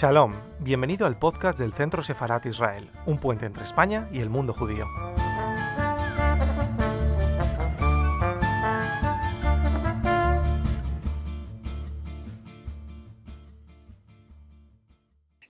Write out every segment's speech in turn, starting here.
Shalom, bienvenido al podcast del Centro Sefarat Israel, un puente entre España y el mundo judío.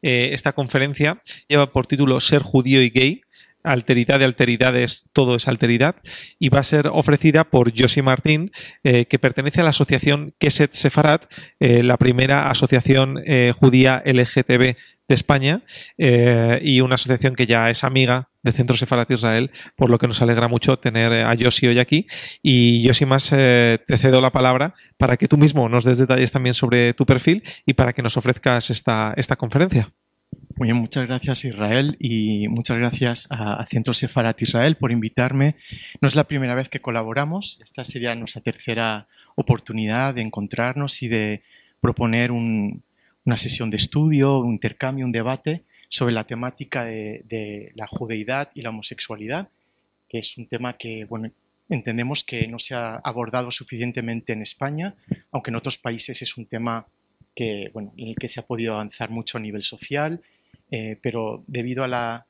Eh, esta conferencia lleva por título Ser judío y gay, alteridad de alteridades, todo es alteridad, y va a ser ofrecida por Josie Martín, eh, que pertenece a la asociación Keset Sefarat, eh, la primera asociación judía LGTB de España, y una asociación que ya es amiga de Centro Sefarat Israel, por lo que nos alegra mucho tener a Josie hoy aquí. Y Josie más, te cedo la palabra para que tú mismo nos des detalles también sobre tu perfil y para que nos ofrezcas esta, esta conferencia. Muy muchas gracias Israel y muchas gracias a, Centro Sefarat Israel por invitarme. No es la primera vez que colaboramos, esta sería nuestra tercera oportunidad de encontrarnos y de proponer una sesión de estudio, un intercambio, un debate sobre la temática de, la judeidad y la homosexualidad, que es un tema que bueno, entendemos que no se ha abordado suficientemente en España, aunque en otros países es un tema que, bueno, en el que se ha podido avanzar mucho a nivel social eh, pero debido a la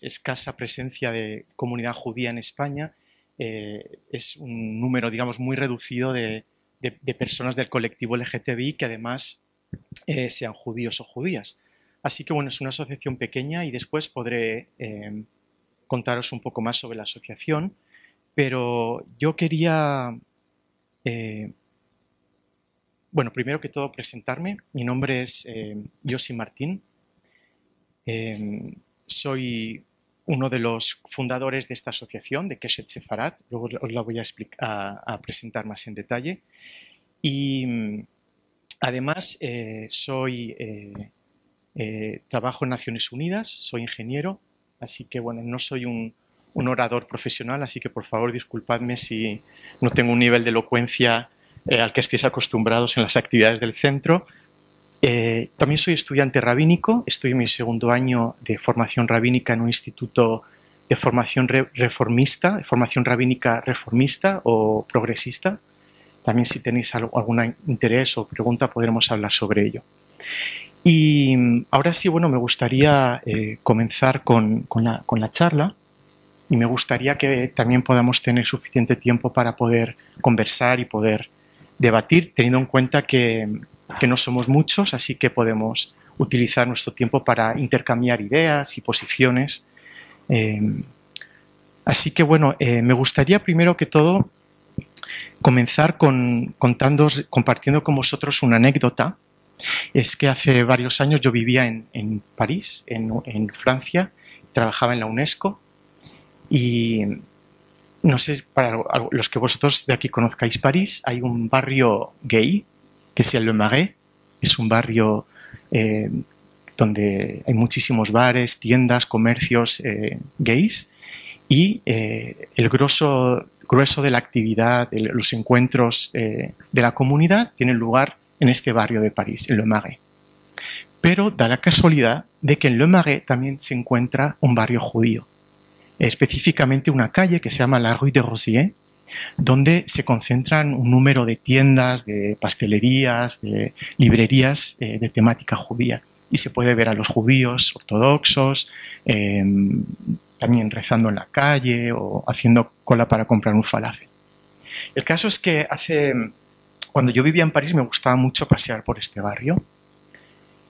escasa presencia de comunidad judía en España, eh, es un número muy reducido de, personas del colectivo LGTBI que además eh, sean judíos o judías. Así que bueno, es una asociación pequeña y después podré contaros un poco más sobre la asociación, pero yo quería, bueno, primero que todo presentarme. Mi nombre es Yossi Martín, Em, soy uno de los fundadores de esta asociación, de Keshet Sefarat, luego os la voy a, a, presentar más en detalle. Y mm, además eh, soy, eh, eh, trabajo en Naciones Unidas, soy ingeniero, así que bueno, no soy un, un, orador profesional, así que por favor disculpadme si no tengo un nivel de elocuencia al que estéis acostumbrados en las actividades del centro, eh, también soy estudiante rabínico, estoy en mi segundo año de formación rabínica en un instituto de formación reformista, de formación rabínica reformista o progresista. También si tenéis algún interés o pregunta podremos hablar sobre ello. Y mm, ahora sí, bueno, me gustaría eh, comenzar con la charla y me gustaría que también podamos tener suficiente tiempo para poder conversar y poder debatir, teniendo en cuenta que que no somos muchos, así que podemos utilizar nuestro tiempo para intercambiar ideas y posiciones. Em, así que bueno, eh, me gustaría primero que todo comenzar con, contando, compartiendo con vosotros una anécdota. Es que hace varios años yo vivía en, París, en, en, Francia, trabajaba en la UNESCO y no sé, para los que vosotros de aquí conozcáis París, hay un barrio gay que es el Le Marais. Es un barrio eh, donde hay muchísimos bares, tiendas, comercios eh, gays y eh, el grosso, grueso de la actividad, de los encuentros de la comunidad tienen lugar en este barrio de París, en Le Marais. Pero da la casualidad de que en Le Marais también se encuentra un barrio judío, específicamente una calle que se llama la Rue de Rosiers, donde se concentran un número de tiendas, de pastelerías, de librerías eh, de temática judía. Y se puede ver a los judíos ortodoxos, em, también rezando en la calle o haciendo cola para comprar un falafel. El caso es que hace, cuando yo vivía en París me gustaba mucho pasear por este barrio.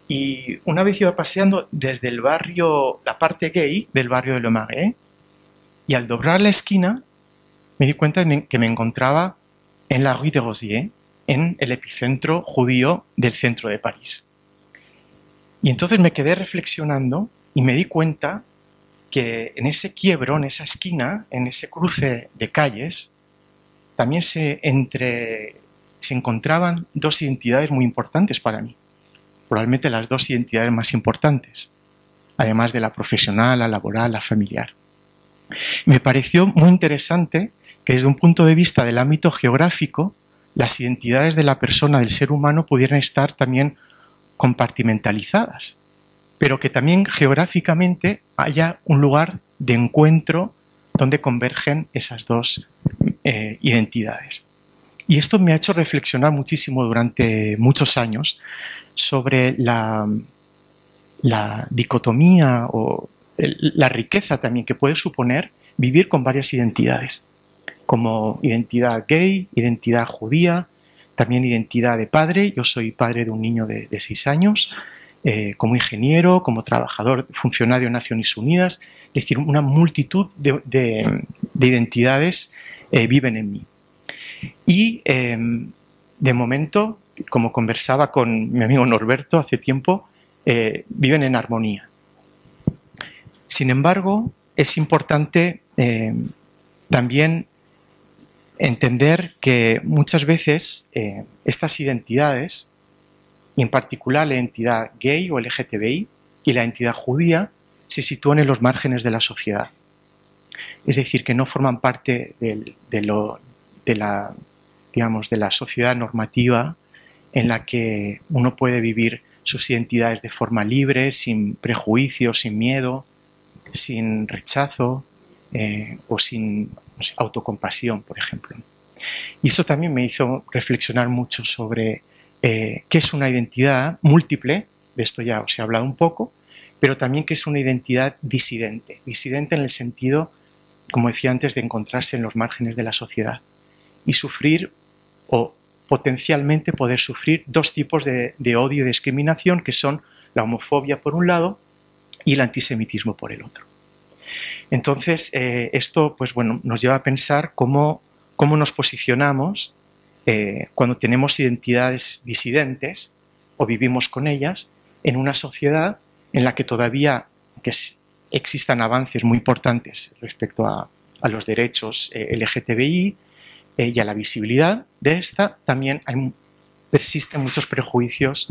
Y una vez iba paseando desde el barrio, la parte gay del barrio de Le Marais, y al doblar la esquina me di cuenta que me encontraba en la Rue de Rosiers, en el epicentro judío del centro de París. Y entonces me quedé reflexionando y me di cuenta que en ese quiebro, en esa esquina, en ese cruce de calles, también se, entre, se encontraban dos identidades muy importantes para mí. Probablemente las dos identidades más importantes, además de la profesional, la laboral, la familiar. Me pareció muy interesante que desde un punto de vista del ámbito geográfico, las identidades de la persona, del ser humano, pudieran estar también compartimentalizadas, pero que también geográficamente haya un lugar de encuentro donde convergen esas dos eh, identidades. Y esto me ha hecho reflexionar muchísimo durante muchos años sobre la, la dicotomía o la riqueza también que puede suponer vivir con varias identidades, como identidad gay, identidad judía, también identidad de padre. Yo soy padre de un niño de, seis años, eh, como ingeniero, como trabajador, funcionario de Naciones Unidas. Es decir, una multitud de, identidades eh, viven en mí. Y em, de momento, como conversaba con mi amigo Norberto hace tiempo, eh, viven en armonía. Sin embargo, es importante también entender que muchas veces eh, estas identidades, y en particular la identidad gay o LGTBI y la identidad judía, se sitúan en los márgenes de la sociedad. Es decir, que no forman parte de, la, de la sociedad normativa en la que uno puede vivir sus identidades de forma libre, sin prejuicios, sin miedo, sin rechazo eh, o sin autocompasión, por ejemplo. Y eso también me hizo reflexionar mucho sobre eh, qué es una identidad múltiple, de esto ya os he hablado un poco, pero también qué es una identidad disidente, disidente en el sentido, como decía antes, de encontrarse en los márgenes de la sociedad y sufrir o potencialmente poder sufrir dos tipos de, odio y discriminación, que son la homofobia por un lado y el antisemitismo por el otro. Entonces, eh, esto pues, bueno, nos lleva a pensar cómo, cómo nos posicionamos eh, cuando tenemos identidades disidentes o vivimos con ellas en una sociedad en la que todavía que existan avances muy importantes respecto a, los derechos eh, LGTBI y a la visibilidad de esta, también hay, persisten muchos prejuicios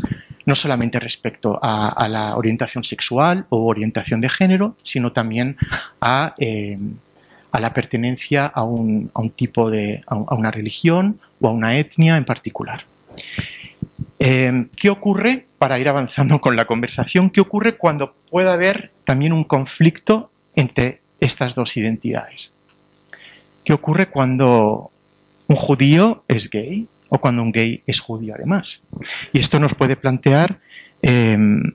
no solamente respecto a, la orientación sexual o orientación de género, sino también a, eh, la pertenencia a un, tipo de, a, una religión o a una etnia en particular. Eh, ¿Qué ocurre, para ir avanzando con la conversación, qué ocurre cuando puede haber también un conflicto entre estas dos identidades? ¿Qué ocurre cuando un judío es gay o cuando un gay es judío además. Y esto nos puede plantear em,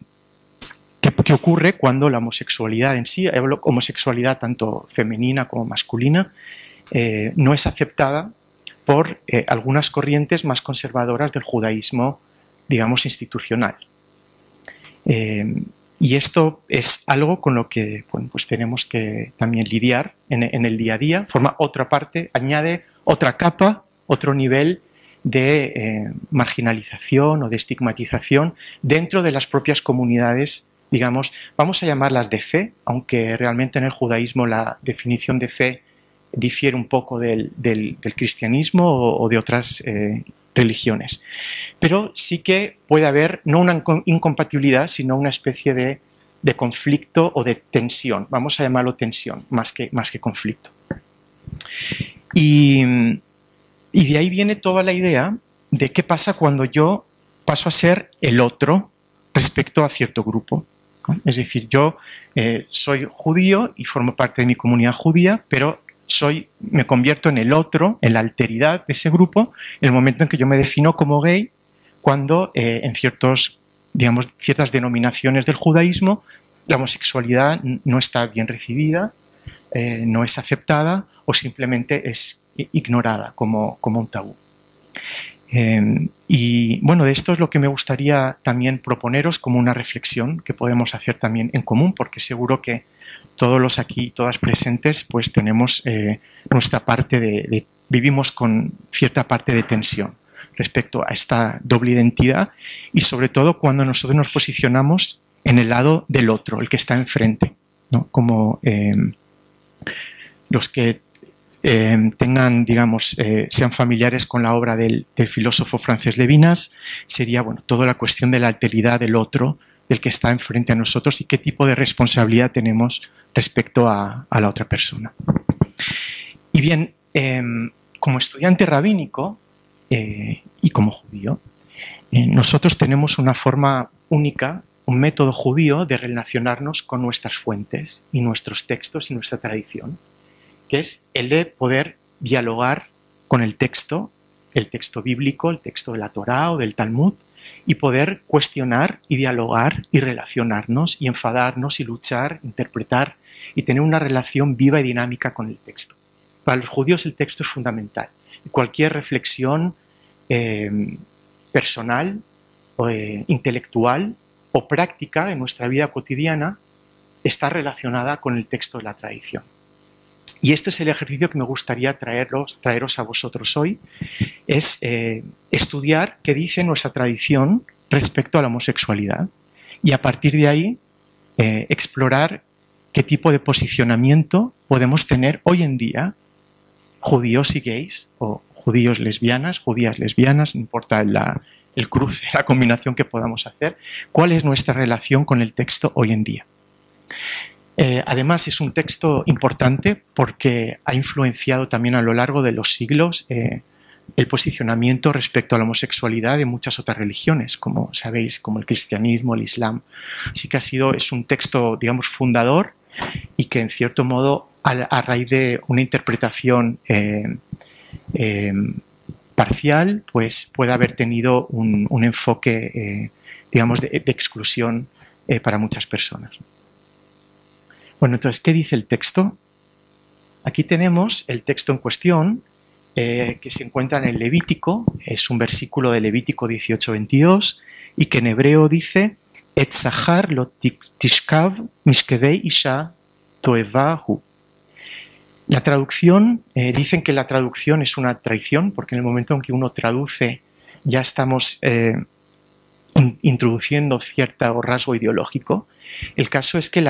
qué, ocurre cuando la homosexualidad en sí, homosexualidad tanto femenina como masculina, eh, no es aceptada por eh, algunas corrientes más conservadoras del judaísmo, digamos, institucional. Em, y esto es algo con lo que pues tenemos que también lidiar en, en, el día a día. Forma otra parte, añade otra capa, otro nivel de eh, marginalización o de estigmatización dentro de las propias comunidades, digamos, vamos a llamarlas de fe, aunque realmente en el judaísmo la definición de fe difiere un poco del, cristianismo o, de otras eh, religiones. Pero sí que puede haber no una incompatibilidad, sino una especie de, conflicto o de tensión. Vamos a llamarlo tensión, más que, más que conflicto. Y, y de ahí viene toda la idea de qué pasa cuando yo paso a ser el otro respecto a cierto grupo. Es decir, yo eh, soy judío y formo parte de mi comunidad judía, pero soy, me convierto en el otro, en la alteridad de ese grupo, en el momento en que yo me defino como gay, cuando eh, en ciertos, digamos, ciertas denominaciones del judaísmo la homosexualidad no está bien recibida, eh, no es aceptada o simplemente es ignorada como, como un tabú. Em, y bueno, de esto es lo que me gustaría también proponeros como una reflexión que podemos hacer también en común, porque seguro que todos los aquí, todas presentes, pues tenemos eh, nuestra parte de, vivimos con cierta parte de tensión respecto a esta doble identidad y sobre todo cuando nosotros nos posicionamos en el lado del otro, el que está enfrente, ¿no? como em, los que eh, tengan, digamos, eh, sean familiares con la obra del, filósofo francés Levinas, sería, bueno, toda la cuestión de la alteridad del otro, del que está enfrente a nosotros y qué tipo de responsabilidad tenemos respecto a, la otra persona. Y bien, em, como estudiante rabínico eh, y como judío, nosotros tenemos una forma única, un método judío de relacionarnos con nuestras fuentes y nuestros textos y nuestra tradición que es el de poder dialogar con el texto, el texto bíblico, el texto de la Torá o del Talmud, y poder cuestionar y dialogar y relacionarnos y enfadarnos y luchar, interpretar y tener una relación viva y dinámica con el texto. Para los judíos el texto es fundamental. Cualquier reflexión eh, personal, o, eh, intelectual o práctica de nuestra vida cotidiana está relacionada con el texto de la tradición. Y este es el ejercicio que me gustaría traeros, traeros a vosotros hoy, es eh, estudiar qué dice nuestra tradición respecto a la homosexualidad y a partir de ahí eh, explorar qué tipo de posicionamiento podemos tener hoy en día, judíos y gays, o judíos lesbianas, judías lesbianas, no importa el cruce, la combinación que podamos hacer, cuál es nuestra relación con el texto hoy en día. Eh, además, es un texto importante porque ha influenciado también a lo largo de los siglos eh, el posicionamiento respecto a la homosexualidad de muchas otras religiones, como sabéis, como el cristianismo, el islam. Así que ha sido, es un texto, digamos, fundador y que en cierto modo, a, raíz de una interpretación eh, parcial, pues puede haber tenido un, enfoque, digamos, de exclusión para muchas personas. Bueno, entonces, ¿qué dice el texto? Aquí tenemos el texto en cuestión eh, que se encuentra en el Levítico, es un versículo de Levítico 18-22 y que en hebreo dice Et lo tishkav mishkevei isha toevahu. La traducción, eh, dicen que la traducción es una traición, porque en el momento en que uno traduce ya estamos eh, introduciendo cierto rasgo ideológico. El caso es que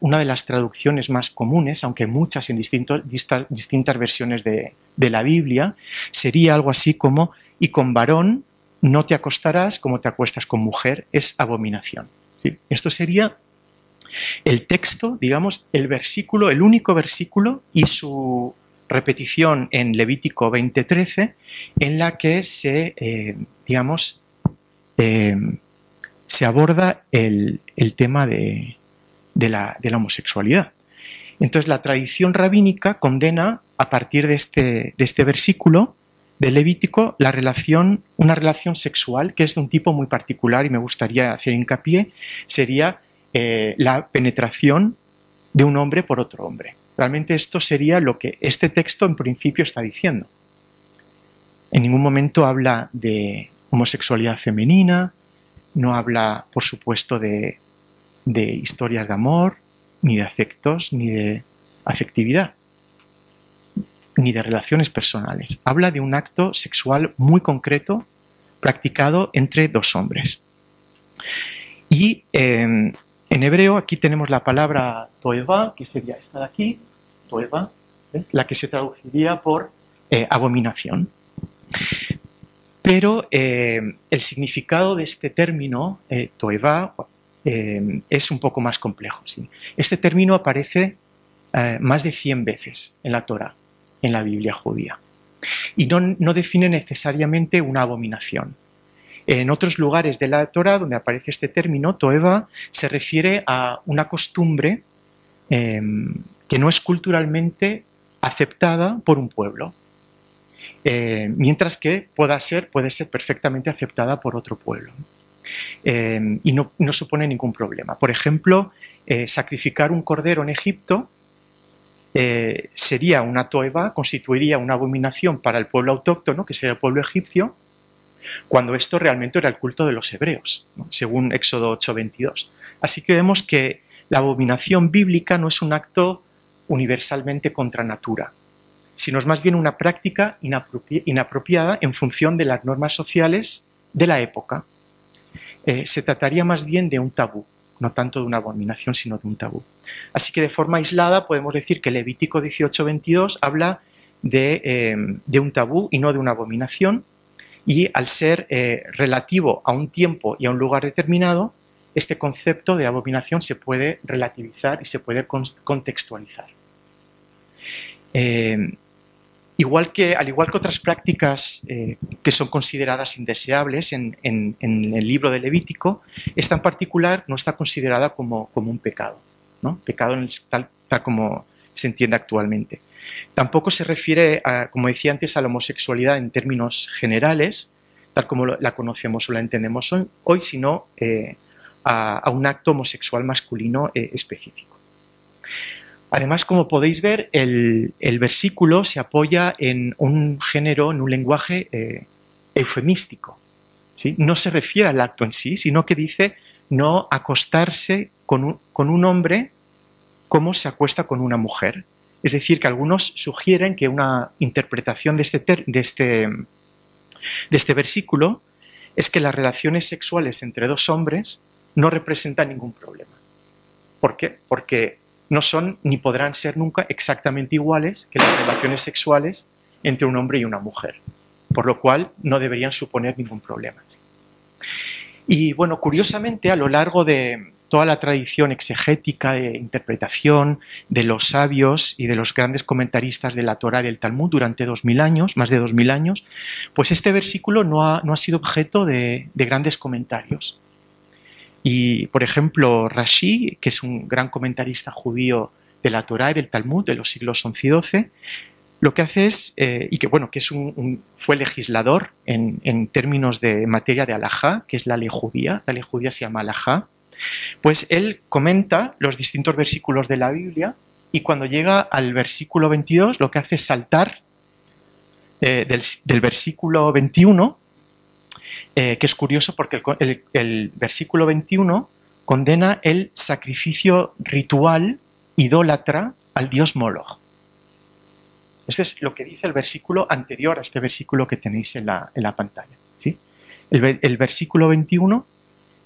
una de las traducciones más comunes, aunque muchas en distintas versiones de, la Biblia, sería algo así como, y con varón no te acostarás como te acuestas con mujer, es abominación. Esto sería el texto, digamos, el versículo, el único versículo y su repetición en Levítico 20:13, en la que se, eh, digamos, eh, se aborda el, tema de, la, homosexualidad. Entonces la tradición rabínica condena a partir de este, de este versículo de Levítico la relación, una relación sexual que es de un tipo muy particular y me gustaría hacer hincapié, sería eh, la penetración de un hombre por otro hombre. Realmente esto sería lo que este texto en principio está diciendo. En ningún momento habla de homosexualidad femenina, no habla, por supuesto, de, historias de amor, ni de afectos, ni de afectividad, ni de relaciones personales. Habla de un acto sexual muy concreto practicado entre dos hombres. Y em, en hebreo aquí tenemos la palabra toeva, que sería esta de aquí, toeva, la que se traduciría por eh, abominación. Pero eh, el significado de este término, eh, toeva, eh, es un poco más complejo. Este término aparece más de 100 veces en la Torah, en la Biblia judía, y no, define necesariamente una abominación. En otros lugares de la Torah donde aparece este término, toeva, se refiere a una costumbre que no es culturalmente aceptada por un pueblo. Eh, mientras que pueda ser, puede ser perfectamente aceptada por otro pueblo. Eh, y no, supone ningún problema. Por ejemplo, eh, sacrificar un cordero en Egipto sería una toeva, constituiría una abominación para el pueblo autóctono, que sería el pueblo egipcio, cuando esto realmente era el culto de los hebreos, según Éxodo 8:22. Así que vemos que la abominación bíblica no es un acto universalmente contra natura, sino es más bien una práctica inapropiada en función de las normas sociales de la época. Eh, se trataría más bien de un tabú, no tanto de una abominación, sino de un tabú. Así que de forma aislada podemos decir que Levítico 18-22 habla eh, de, un tabú y no de una abominación, y al ser eh, relativo a un tiempo y a un lugar determinado, este concepto de abominación se puede relativizar y se puede contextualizar. Igual que, al igual que otras prácticas eh, que son consideradas indeseables en, el libro de Levítico, esta en particular no está considerada como, un pecado, ¿no? pecado tal, como se entiende actualmente. Tampoco se refiere, como decía antes, a la homosexualidad en términos generales, tal como la conocemos o la entendemos hoy, sino eh, a, un acto homosexual masculino eh, específico. Además, como podéis ver, el, versículo se apoya en un género, en un lenguaje eh, eufemístico. No se refiere al acto en sí, sino que dice no acostarse con un, hombre como se acuesta con una mujer. Es decir, que algunos sugieren que una interpretación de este, de este, de este versículo es que las relaciones sexuales entre dos hombres no representan ningún problema. ¿Por qué? Porque no son ni podrán ser nunca exactamente iguales que las relaciones sexuales entre un hombre y una mujer, por lo cual no deberían suponer ningún problema. Y bueno, curiosamente, a lo largo de, toda la tradición exegética de interpretación de los sabios y de los grandes comentaristas de la Torah y del Talmud durante dos mil años, más de dos mil años, pues este versículo no ha, no ha sido objeto de, grandes comentarios. Y, por ejemplo, Rashi, que es un gran comentarista judío de la Torah y del Talmud de los siglos XI y XII, lo que hace es, eh, y que bueno, que es un, fue legislador en, en, términos de materia de alajá, que es la ley judía, la ley judía se llama alajá, pues él comenta los distintos versículos de la Biblia y cuando llega al versículo 22 lo que hace es saltar eh, del, versículo 21, eh, que es curioso porque el, versículo 21 condena el sacrificio ritual idólatra al dios Moloch. Este es lo que dice el versículo anterior a este versículo que tenéis en la, pantalla. ¿sí? El, el, versículo 21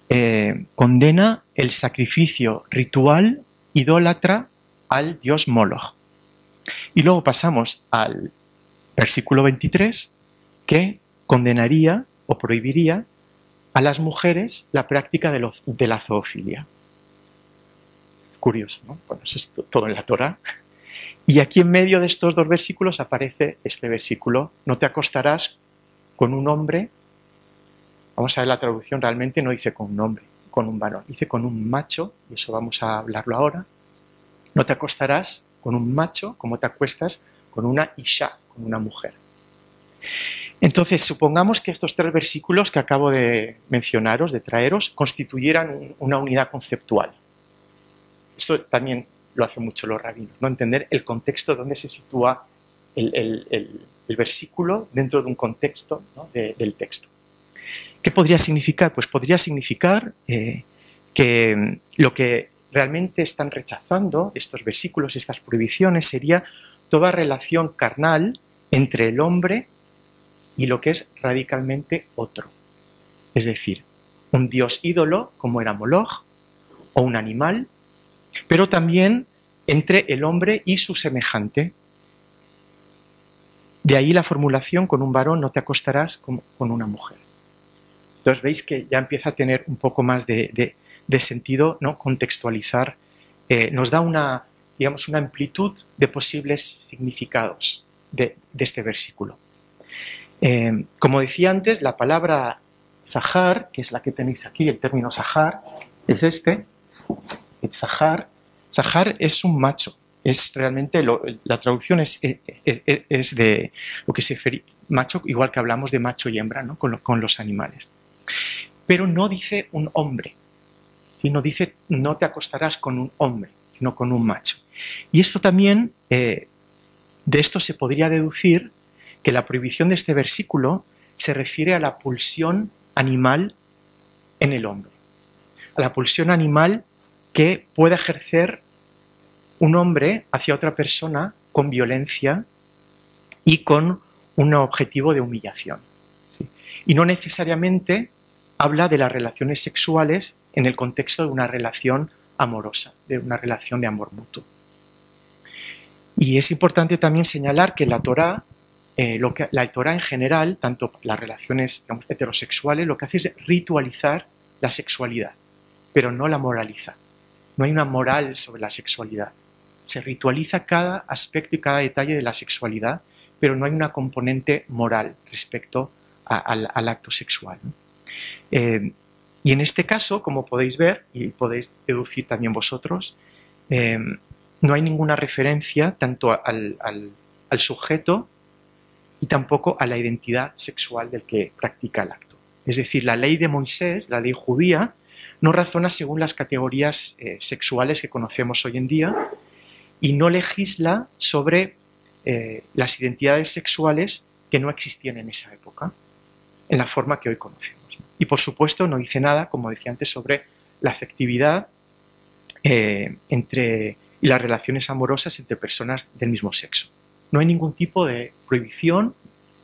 eh, condena el sacrificio ritual idólatra al dios Moloch. Y luego pasamos al versículo 23 que condenaría o prohibiría a las mujeres la práctica de, la zoofilia. Curioso, ¿no? Bueno, eso es todo en la Torah. Y aquí en medio de estos dos versículos aparece este versículo, no te acostarás con un hombre Vamos a ver la traducción, realmente no dice con un hombre, con un varón, dice con un macho, y eso vamos a hablarlo ahora. No te acostarás con un macho como te acuestas con una isha, con una mujer. Entonces, supongamos que estos tres versículos que acabo de mencionaros, de traeros, constituyeran una unidad conceptual. Esto también lo hacen mucho los rabinos, ¿no? Entender el contexto donde se sitúa el, versículo dentro de un contexto del texto. ¿Qué podría significar? Pues podría significar eh, que lo que realmente están rechazando estos versículos, estas prohibiciones, sería toda relación carnal entre el hombre y lo que es radicalmente otro. Es decir, un dios ídolo como era Moloch o un animal, pero también entre el hombre y su semejante. De ahí la formulación con un varón no te acostarás con una mujer. Entonces veis que ya empieza a tener un poco más de, sentido ¿no? contextualizar, eh, nos da una, digamos, una amplitud de posibles significados de, este versículo. Eh, como decía antes, la palabra Zahar, que es la que tenéis aquí, el término Zahar, es este, Zahar. Zahar es un macho, es realmente, la traducción es, es, de lo que se refiere, macho, igual que hablamos de macho y hembra, ¿no? con los animales. Pero no dice un hombre, sino dice no te acostarás con un hombre, sino con un macho. Y esto también, eh, de esto se podría deducir que la prohibición de este versículo se refiere a la pulsión animal en el hombre, a la pulsión animal que puede ejercer un hombre hacia otra persona con violencia y con un objetivo de humillación. Y no necesariamente habla de las relaciones sexuales en el contexto de una relación amorosa, de una relación de amor mutuo. Y es importante también señalar que la Torah, eh, lo que, la Torah en general, tanto las relaciones heterosexuales, lo que hace es ritualizar la sexualidad, pero no la moraliza. No hay una moral sobre la sexualidad. Se ritualiza cada aspecto y cada detalle de la sexualidad, pero no hay una componente moral respecto al, acto sexual. Eh, y en este caso, como podéis ver, y podéis deducir también vosotros, eh, no hay ninguna referencia tanto al, sujeto y tampoco a la identidad sexual del que practica el acto. Es decir, la ley de Moisés, la ley judía, no razona según las categorías eh, sexuales que conocemos hoy en día y no legisla sobre eh, las identidades sexuales que no existían en esa época, en la forma que hoy conocemos. Y por supuesto no dice nada, como decía antes, sobre la afectividad eh, entre, y las relaciones amorosas entre personas del mismo sexo. No hay ningún tipo de prohibición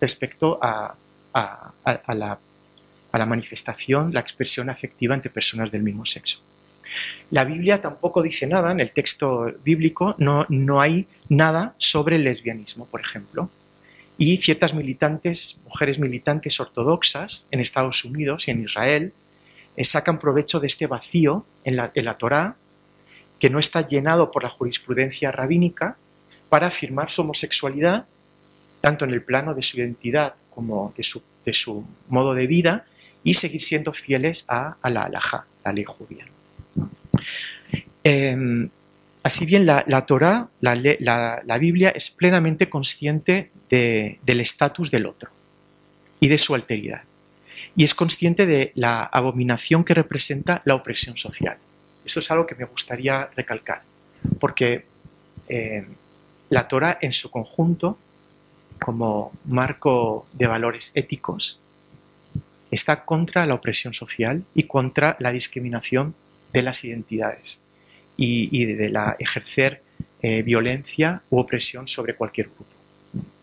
respecto a, la, manifestación, la expresión afectiva entre personas del mismo sexo. La Biblia tampoco dice nada, en el texto bíblico no, no hay nada sobre el lesbianismo, por ejemplo. Y ciertas militantes, mujeres militantes ortodoxas en Estados Unidos y en Israel, eh, sacan provecho de este vacío en la, en la Torá, que no está llenado por la jurisprudencia rabínica, para afirmar su homosexualidad, tanto en el plano de su identidad como de su, de su modo de vida, y seguir siendo fieles a, la halajá, la ley judía. Em, así bien, la, la Torah, la, la, Biblia, es plenamente consciente del estatus del otro y de su alteridad. Y es consciente de la abominación que representa la opresión social. Eso es algo que me gustaría recalcar, porque em, la Torah en su conjunto, como marco de valores éticos, está contra la opresión social y contra la discriminación de las identidades y, de la ejercer eh, violencia u opresión sobre cualquier grupo.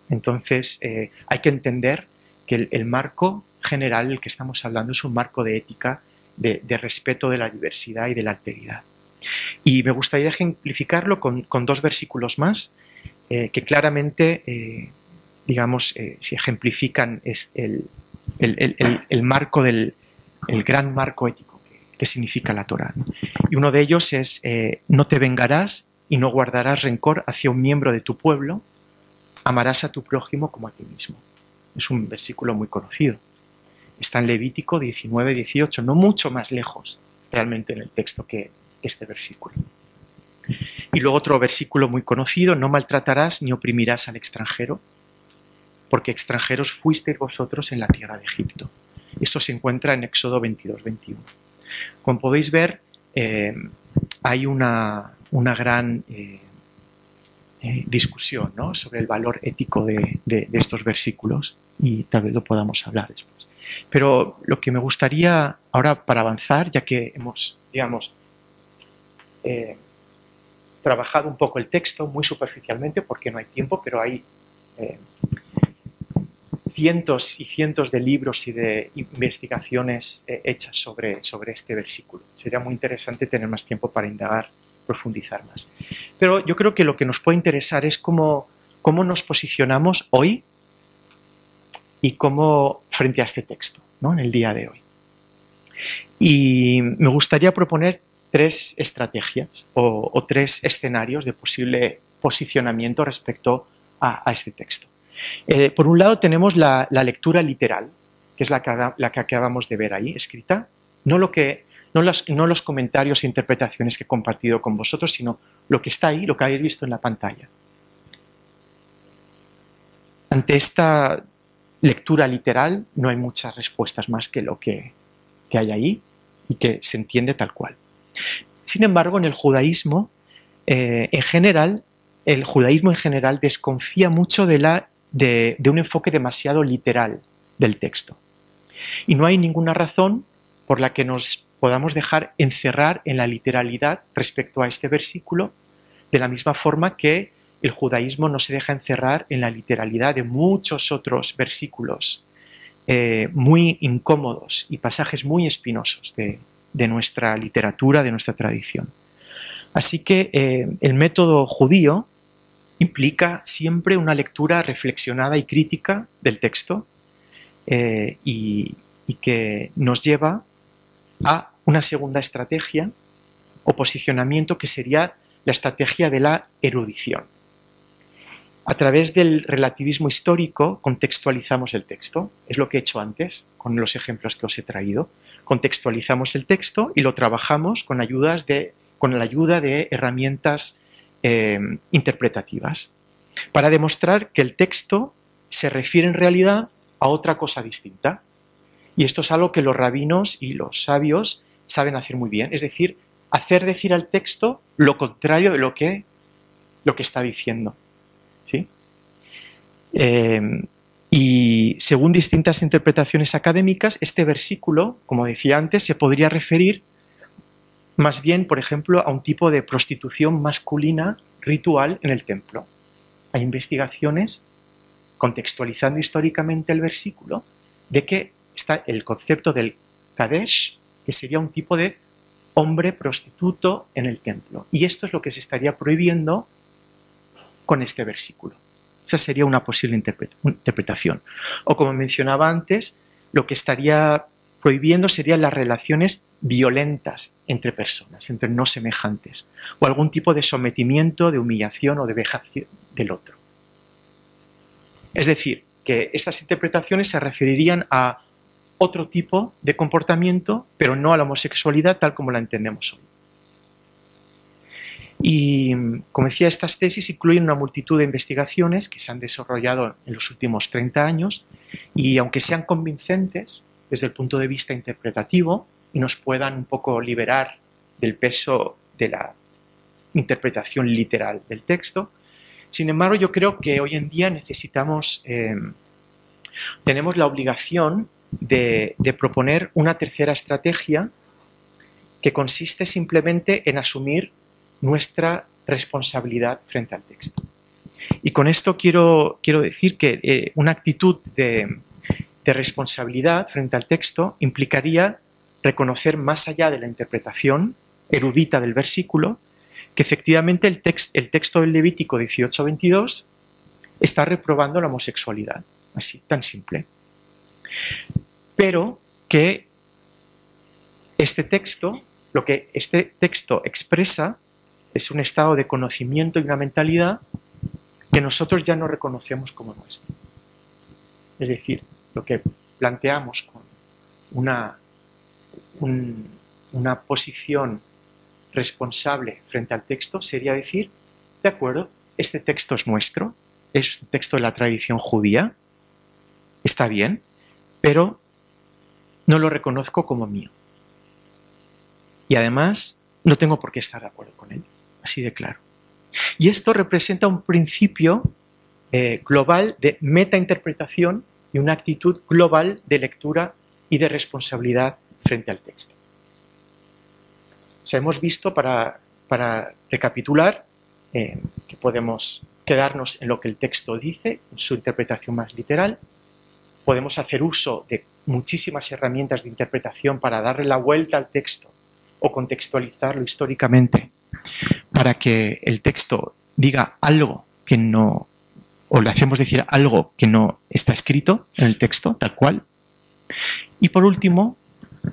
Entonces, eh, hay que entender que el, marco general del que estamos hablando es un marco de ética, de, respeto de la diversidad y de la alteridad. Y me gustaría ejemplificarlo con, dos versículos más eh, que claramente, digamos, si ejemplifican el, el, marco del el gran marco ético que significa la Torah. Y uno de ellos es, eh, no te vengarás y no guardarás rencor hacia un miembro de tu pueblo, amarás a tu prójimo como a ti mismo. Es un versículo muy conocido. Está en Levítico 19, 18, no mucho más lejos realmente en el texto que este versículo. Y luego otro versículo muy conocido, no maltratarás ni oprimirás al extranjero, porque extranjeros fuisteis vosotros en la tierra de Egipto. Esto se encuentra en Éxodo 22, 21. Como podéis ver, eh, hay una, gran eh, eh, discusión sobre el valor ético de, estos versículos y tal vez lo podamos hablar después. Pero lo que me gustaría ahora para avanzar, ya que hemos, digamos, trabajado un poco el texto muy superficialmente porque no hay tiempo, pero hay cientos y cientos de libros y de investigaciones eh, hechas sobre, sobre este versículo. Sería muy interesante tener más tiempo para indagar, profundizar más. Pero yo creo que lo que nos puede interesar es cómo, cómo nos posicionamos hoy y cómo frente a este texto, ¿no? en el día de hoy. Y me gustaría proponer tres estrategias o, tres escenarios de posible posicionamiento respecto a este texto. Eh, por un lado tenemos la, lectura literal, que es la que, la que, acabamos de ver ahí, escrita, no, lo que, no, los, no los comentarios e interpretaciones que he compartido con vosotros, sino lo que está ahí, lo que habéis visto en la pantalla. Ante esta lectura literal no hay muchas respuestas más que lo que, hay ahí y que se entiende tal cual. Sin embargo, en el judaísmo, eh, en general, el judaísmo en general desconfía mucho de un enfoque demasiado literal del texto. Y no hay ninguna razón por la que nos podamos dejar encerrar en la literalidad respecto a este versículo, de la misma forma que el judaísmo no se deja encerrar en la literalidad de muchos otros versículos eh, muy incómodos y pasajes muy espinosos de, nuestra literatura, de nuestra tradición. Así que eh, el método judío implica siempre una lectura reflexionada y crítica del texto eh, y, que nos lleva a una segunda estrategia o posicionamiento que sería la estrategia de la erudición. A través del relativismo histórico contextualizamos el texto, es lo que he hecho antes con los ejemplos que os he traído. Contextualizamos el texto y lo trabajamos con, ayudas de, con la ayuda de herramientas Em, interpretativas, para demostrar que el texto se refiere en realidad a otra cosa distinta Y esto es algo que los rabinos y los sabios saben hacer muy bien, es decir, hacer decir al texto lo contrario de lo que está diciendo. Eh, y según distintas interpretaciones académicas, este versículo, como decía antes, se podría referir más bien, por ejemplo, a un tipo de prostitución masculina ritual en el templo. Hay investigaciones, contextualizando históricamente el versículo, de que está el concepto del Kadesh, que sería un tipo de hombre prostituto en el templo. Y esto es lo que se estaría prohibiendo con este versículo. Esa sería una posible interpretación. O como mencionaba antes, lo que estaría prohibiendo serían las relaciones violentas entre personas, entre no semejantes, o algún tipo de sometimiento, de humillación o de vejación del otro. Es decir, que estas interpretaciones se referirían a otro tipo de comportamiento, pero no a la homosexualidad tal como la entendemos hoy. Y, como decía, estas tesis incluyen una multitud de investigaciones que se han desarrollado en los últimos 30 años y aunque sean convincentes desde el punto de vista interpretativo y nos puedan un poco liberar del peso de la interpretación literal del texto, sin embargo yo creo que hoy en día necesitamos, eh, tenemos la obligación de, proponer una tercera estrategia que consiste simplemente en asumir nuestra responsabilidad frente al texto. Y con esto quiero, quiero decir que eh, una actitud de, responsabilidad frente al texto implicaría reconocer más allá de la interpretación erudita del versículo que efectivamente el, el texto del Levítico 18-22 está reprobando la homosexualidad. Así, tan simple pero que este texto, lo que este texto expresa es un estado de conocimiento y una mentalidad que nosotros ya no reconocemos como nuestro. Es decir, lo que planteamos con una, una posición responsable frente al texto sería decir, de acuerdo, este texto es nuestro, es un texto de la tradición judía, está bien, pero no lo reconozco como mío. Y además no tengo por qué estar de acuerdo con él, así de claro. Y esto representa un principio eh, global de metainterpretación y una actitud global de lectura y de responsabilidad frente al texto. O sea, hemos visto, para, recapitular, eh, que podemos quedarnos en lo que el texto dice, en su interpretación más literal, podemos hacer uso de muchísimas herramientas de interpretación para darle la vuelta al texto o contextualizarlo históricamente para que el texto diga algo que no, o le hacemos decir algo que no está escrito en el texto, tal cual. Y por último,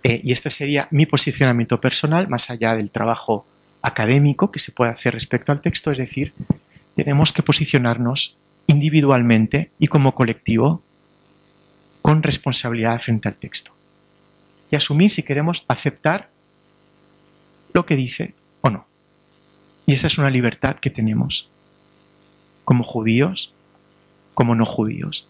eh, y este sería mi posicionamiento personal, más allá del trabajo académico que se puede hacer respecto al texto, es decir, tenemos que posicionarnos individualmente y como colectivo con responsabilidad frente al texto. Y asumir si queremos aceptar lo que dice o no. Y esa es una libertad que tenemos como judíos, como no judíos.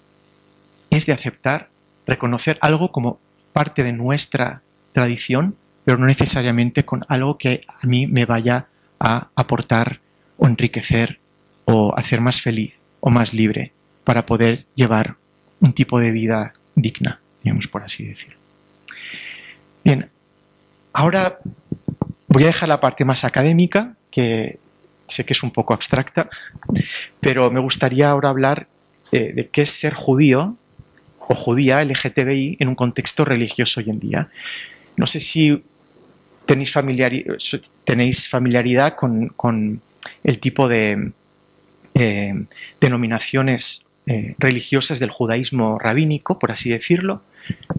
Es de aceptar, reconocer algo como parte de nuestra tradición, pero no necesariamente con algo que a mí me vaya a aportar o enriquecer o hacer más feliz o más libre para poder llevar un tipo de vida digna, digamos por así decirlo. Bien, ahora voy a dejar la parte más académica, que sé que es un poco abstracta, pero me gustaría ahora hablar eh, de qué es ser judío o judía LGTBI en un contexto religioso hoy en día. No sé si tenéis, familiaridad con, el tipo de eh, denominaciones eh, religiosas del judaísmo rabínico, por así decirlo.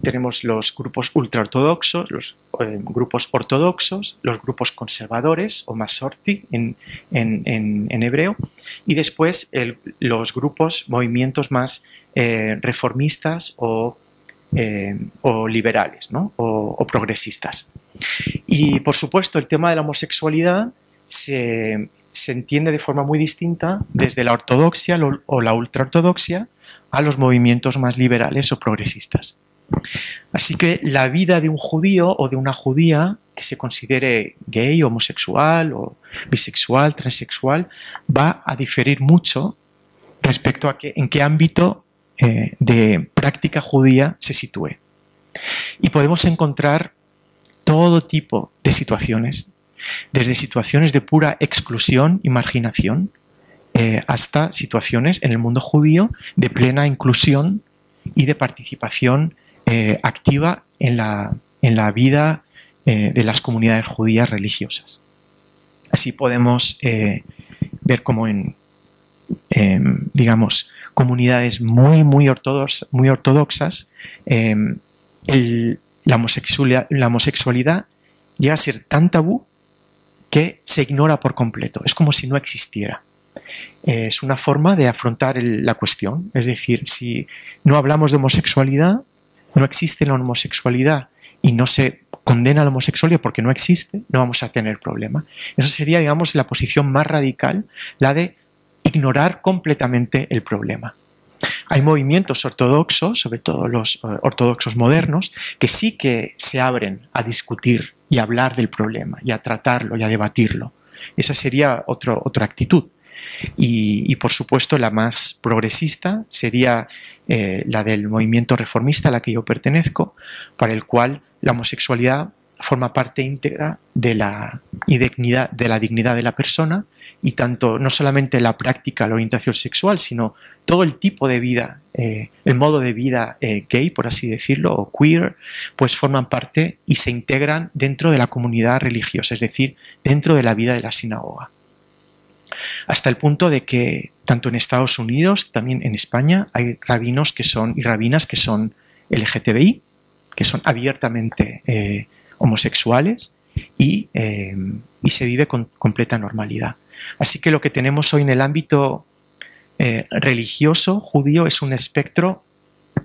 Tenemos los grupos ultraortodoxos, los eh, grupos ortodoxos, los grupos conservadores o masorti en, en, hebreo, y después los grupos, movimientos más eh, reformistas o, o liberales o, o progresistas. Y por supuesto el tema de la homosexualidad se, se entiende de forma muy distinta desde la ortodoxia o la ultraortodoxia a los movimientos más liberales o progresistas. Así que la vida de un judío o de una judía que se considere gay, homosexual o bisexual, transexual, va a diferir mucho respecto a que, en qué ámbito eh, de práctica judía se sitúe. Y podemos encontrar todo tipo de situaciones, desde situaciones de pura exclusión y marginación, eh, hasta situaciones en el mundo judío de plena inclusión y de participación eh, activa en la, en la vida de las comunidades judías religiosas. Así podemos ver cómo en, digamos, comunidades muy, muy, muy ortodoxas, em, la, homosexualidad, la homosexualidad llega a ser tan tabú que se ignora por completo. Es como si no existiera. Es una forma de afrontar la cuestión. Es decir, si no hablamos de homosexualidad, no existe la homosexualidad y no se condena la homosexualidad porque no existe, no vamos a tener problema. Eso sería, digamos, la posición más radical, la de ignorar completamente el problema. Hay movimientos ortodoxos, sobre todo los eh, ortodoxos modernos, que sí que se abren a discutir y a hablar del problema, y a tratarlo y a debatirlo. Esa sería otra actitud. Y, por supuesto la más progresista sería eh, la del movimiento reformista a la que yo pertenezco, para el cual la homosexualidad forma parte íntegra de la, dignidad, de la dignidad de la persona y tanto no solamente la práctica, la orientación sexual, sino todo el tipo de vida, eh, el modo de vida eh, gay, por así decirlo, o queer, pues forman parte y se integran dentro de la comunidad religiosa, es decir, dentro de la vida de la sinagoga. Hasta el punto de que tanto en Estados Unidos, también en España, hay rabinos que son y rabinas que son LGTBI, que son abiertamente eh, homosexuales y, se vive con completa normalidad. Así que lo que tenemos hoy en el ámbito eh, religioso judío es un espectro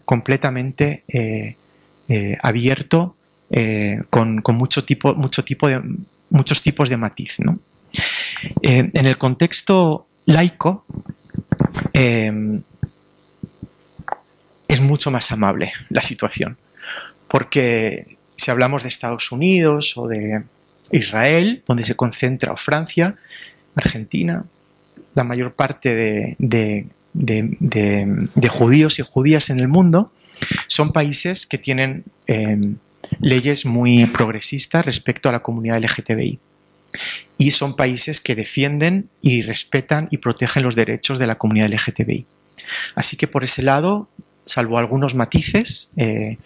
completamente eh, eh, abierto, con, mucho tipo, mucho tipo de, muchos tipos de matiz. En el contexto laico es mucho más amable la situación, porque si hablamos de Estados Unidos o de Israel, donde se concentra, o Francia, Argentina, la mayor parte de, judíos y judías en el mundo son países que tienen em, leyes muy progresistas respecto a la comunidad LGTBI. Y son países que defienden y respetan y protegen los derechos de la comunidad LGTBI. Así que por ese lado, salvo algunos matices, eh,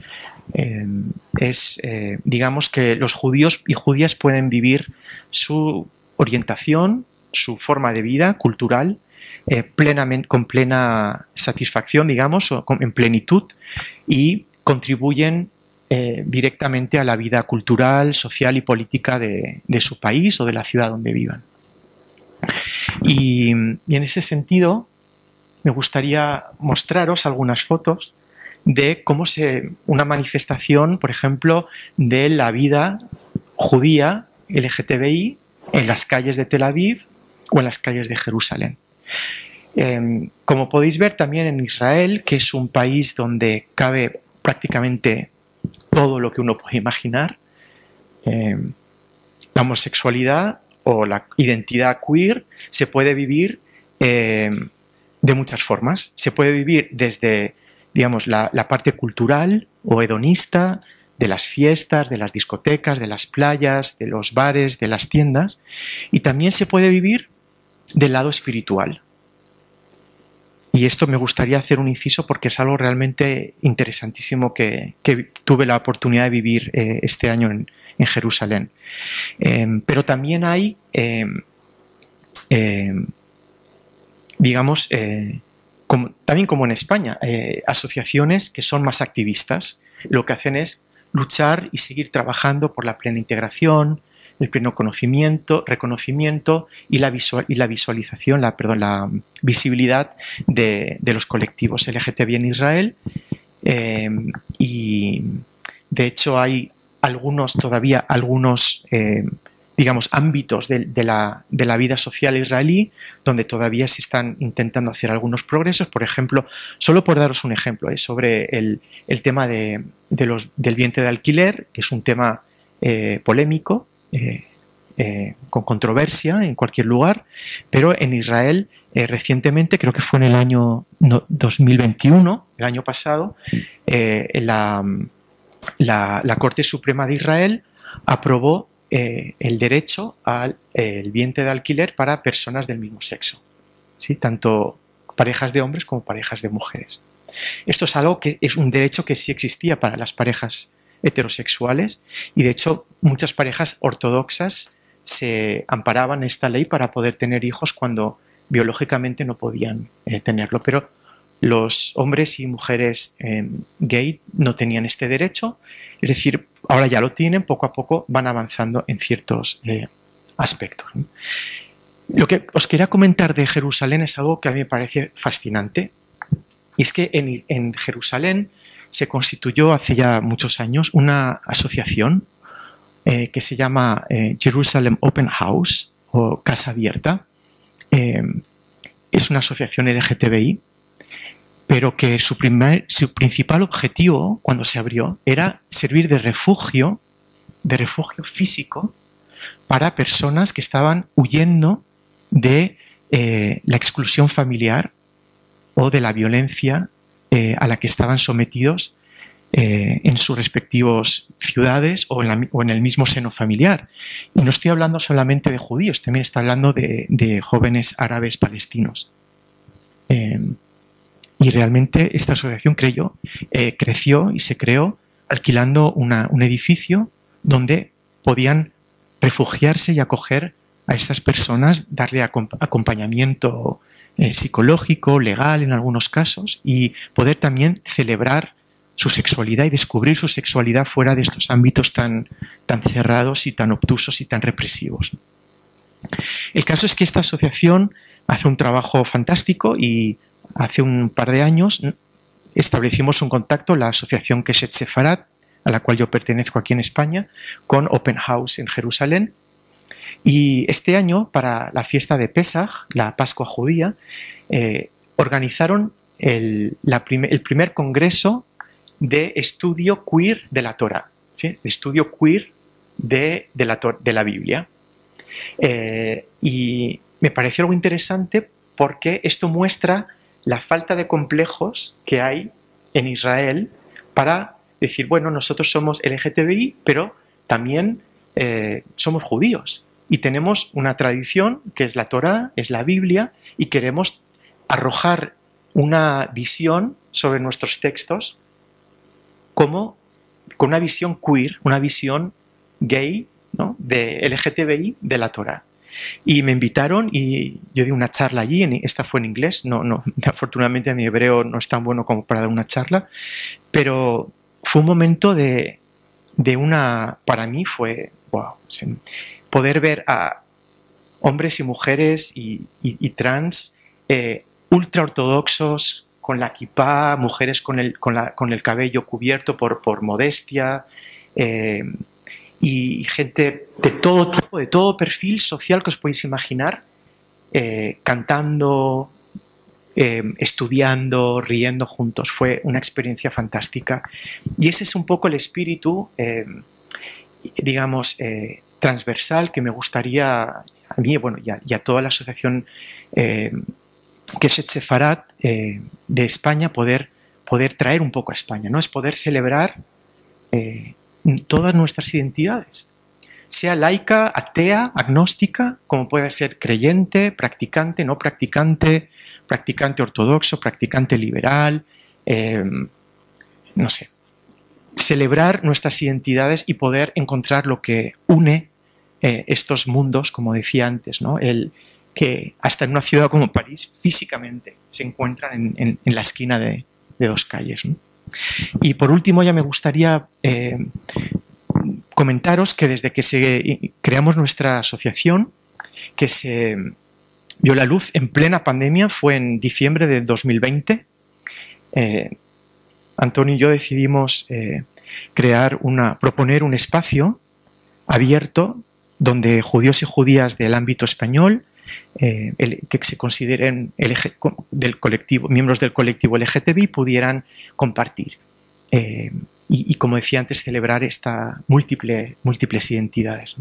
em, es, eh, digamos que los judíos y judías pueden vivir su orientación su forma de vida cultural eh, plenamente, con plena satisfacción, digamos, en plenitud, y contribuyen eh, directamente a la vida cultural, social y política de, su país o de la ciudad donde vivan. Y, en ese sentido, me gustaría mostraros algunas fotos de cómo se. una manifestación, por ejemplo, de la vida judía LGTBI en las calles de Tel Aviv o en las calles de Jerusalén. Em, como podéis ver también en Israel, que es un país donde cabe prácticamente todo lo que uno puede imaginar, em, la homosexualidad o la identidad queer se puede vivir em, de muchas formas. Se puede vivir desde, digamos, la parte cultural o hedonista, de las fiestas, de las discotecas, de las playas, de los bares, de las tiendas, y también se puede vivir del lado espiritual. Y esto me gustaría hacer un inciso porque es algo realmente interesantísimo que, tuve la oportunidad de vivir eh, este año en, Jerusalén. Em, pero también hay, em, em, digamos, eh, también como en España, eh, asociaciones que son más activistas. Lo que hacen es luchar y seguir trabajando por la plena integración, el pleno conocimiento, reconocimiento y la, y la visualización, la, perdón, la visibilidad de, los colectivos LGTB en Israel. Em, y de hecho hay algunos, todavía algunos em, digamos, ámbitos de, la, vida social israelí donde todavía se están intentando hacer algunos progresos. Por ejemplo, solo por daros un ejemplo, es sobre el, tema de, los, del vientre de alquiler, que es un tema eh, polémico, eh, eh, con controversia en cualquier lugar, pero en Israel recientemente, creo que fue en el año 2021, el año pasado, la, Corte Suprema de Israel aprobó eh, el derecho al el de alquiler para personas del mismo sexo, ¿sí? tanto parejas de hombres como parejas de mujeres. Esto es algo que es un derecho que sí existía para las parejas heterosexuales y de hecho muchas parejas ortodoxas se amparaban esta ley para poder tener hijos cuando biológicamente no podían eh, tenerlo, pero los hombres y mujeres eh, gay no tenían este derecho, es decir, ahora ya lo tienen, poco a poco van avanzando en ciertos eh, aspectos. Lo que os quería comentar de Jerusalén es algo que a mí me parece fascinante, y es que en, Jerusalén se constituyó hace ya muchos años una asociación eh, que se llama eh, Jerusalem Open House o Casa Abierta. es una asociación LGTBI pero que su, su principal objetivo cuando se abrió era servir de refugio, de refugio físico, para personas que estaban huyendo de eh, la exclusión familiar o de la violencia eh, a la que estaban sometidos eh, en sus respectivos ciudades o en, el mismo seno familiar. Y no estoy hablando solamente de judíos, también estoy hablando de, jóvenes árabes palestinos. Y realmente esta asociación creyó, eh, creció y se creó alquilando un edificio donde podían refugiarse y acoger a estas personas, darle acompañamiento eh, psicológico, legal en algunos casos, y poder también celebrar su sexualidad y descubrir su sexualidad fuera de estos ámbitos tan, tan cerrados y tan obtusos y tan represivos. El caso es que esta asociación hace un trabajo fantástico y hace un par de años establecimos un contacto, la asociación Keshet Sefarat, a la cual yo pertenezco aquí en España, con Open House en Jerusalén. Y este año, para la fiesta de Pesach, la Pascua judía, eh, organizaron el, primer congreso de estudio queer de la Torah, de estudio queer de, la, de la, Biblia. Eh, y me pareció algo interesante porque esto muestra la falta de complejos que hay en Israel para decir, bueno, nosotros somos LGTBI, pero también eh, somos judíos y tenemos una tradición que es la Torah, es la Biblia, y queremos arrojar una visión sobre nuestros textos como con una visión queer, una visión gay, ¿no? de LGTBI de la Torah. Y me invitaron y yo di una charla allí, esta fue en inglés, no, no, afortunadamente mi hebreo no es tan bueno como para dar una charla, pero fue un momento de, de una, para mí fue, wow, poder ver a hombres y mujeres y, trans eh, ultra ortodoxos con la kipá, mujeres con el, con, la, con el cabello cubierto por, por modestia, eh, y gente de todo tipo, de todo perfil social que os podéis imaginar, eh, cantando, eh, estudiando, riendo juntos. Fue una experiencia fantástica. Y ese es un poco el espíritu, eh, digamos, transversal que me gustaría a mí bueno, y, a, toda la asociación que es Etzefarat de España poder, poder traer un poco a España, ¿no? Es poder celebrar todas nuestras identidades, sea laica, atea, agnóstica, como puede ser creyente, practicante, no practicante, practicante ortodoxo, practicante liberal, em, no sé. Celebrar nuestras identidades y poder encontrar lo que une eh, estos mundos, como decía antes, ¿no? El, que hasta en una ciudad como París físicamente se encuentran en, la esquina de, dos calles. Y por último, ya me gustaría eh, comentaros que desde que creamos nuestra asociación, que se vio la luz en plena pandemia, fue en diciembre de 2020, eh, Antonio y yo decidimos eh, crear una, proponer un espacio abierto donde judíos y judías del ámbito español eh, que se consideren del colectivo, miembros del colectivo LGTBI pudieran compartir. Eh, y, como decía antes, celebrar estas múltiple, múltiples identidades.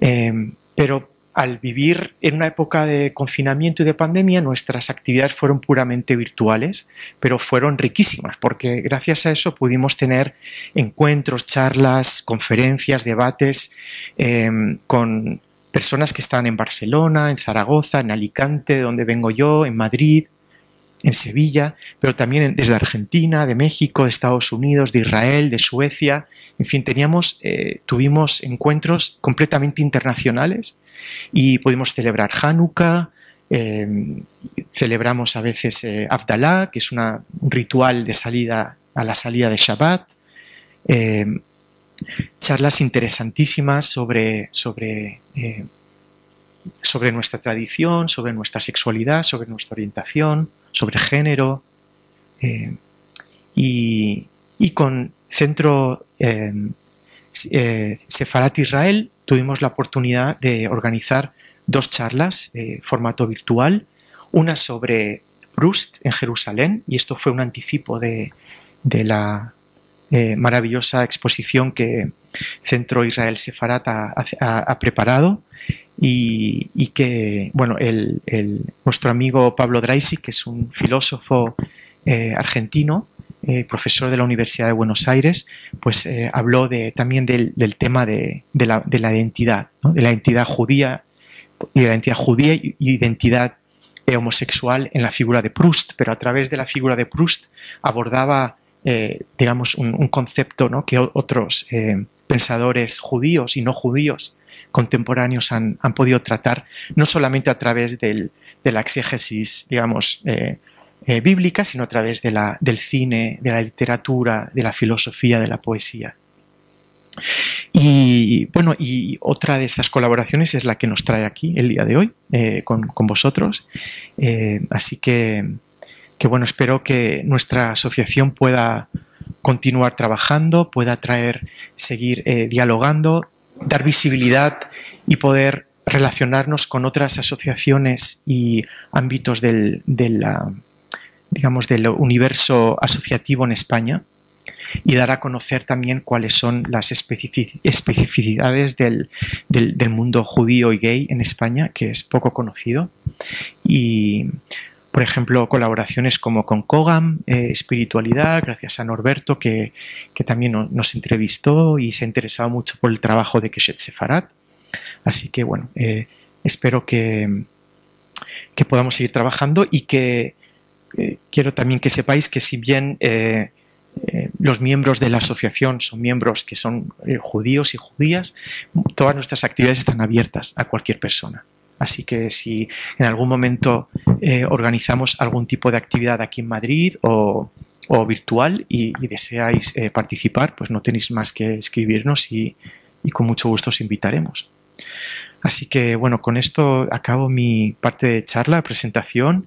Eh, pero al vivir en una época de confinamiento y de pandemia, nuestras actividades fueron puramente virtuales, pero fueron riquísimas, porque gracias a eso pudimos tener encuentros, charlas, conferencias, debates con personas que están en Barcelona, en Zaragoza, en Alicante, de donde vengo yo, en Madrid, en Sevilla, pero también desde Argentina, de México, de Estados Unidos, de Israel, de Suecia. En fin, teníamos, eh, tuvimos encuentros completamente internacionales y pudimos celebrar Hanukkah, em, celebramos a veces eh, Abdalá, que es un ritual de salida a la salida de Shabbat. Charlas interesantísimas sobre, sobre, eh, sobre nuestra tradición, sobre nuestra sexualidad, sobre nuestra orientación, sobre género. Eh, y, con Centro eh, Sefarat Israel tuvimos la oportunidad de organizar dos charlas, formato virtual, una sobre Proust en Jerusalén, y esto fue un anticipo de la eh, maravillosa exposición que Centro Israel Sefarat ha, preparado y, que, bueno, el, nuestro amigo Pablo Draisi, que es un filósofo eh, argentino, eh, profesor de la Universidad de Buenos Aires, pues habló también del, tema de, la, identidad, de la identidad judía y de la identidad judía y identidad homosexual en la figura de Proust, pero a través de la figura de Proust abordaba eh, digamos, un, concepto que otros eh, pensadores judíos y no judíos contemporáneos han, podido tratar, no solamente a través de la exégesis, digamos, eh, bíblica, sino a través de la, del cine, de la literatura, de la filosofía, de la poesía. Y bueno, y otra de estas colaboraciones es la que nos trae aquí el día de hoy con, con, vosotros. así que que bueno, espero que nuestra asociación pueda continuar trabajando, pueda traer, seguir eh, dialogando, dar visibilidad y poder relacionarnos con otras asociaciones y ámbitos del, digamos, del universo asociativo en España y dar a conocer también cuáles son las especificidades del, del, mundo judío y gay en España, que es poco conocido. Y por ejemplo, colaboraciones como con Kogam, eh, Espiritualidad, gracias a Norberto, que, también nos entrevistó y se ha interesado mucho por el trabajo de Keshet Sefarat. Así que, bueno, eh, espero que, que, podamos seguir trabajando y que eh, quiero también que sepáis que si bien los miembros de la asociación son miembros que son judíos y judías, todas nuestras actividades están abiertas a cualquier persona. Así que si en algún momento eh, organizamos algún tipo de actividad aquí en Madrid o, virtual y, deseáis eh, participar, pues no tenéis más que escribirnos y, y con mucho gusto os invitaremos. Así que bueno, con esto acabo mi parte de charla, presentación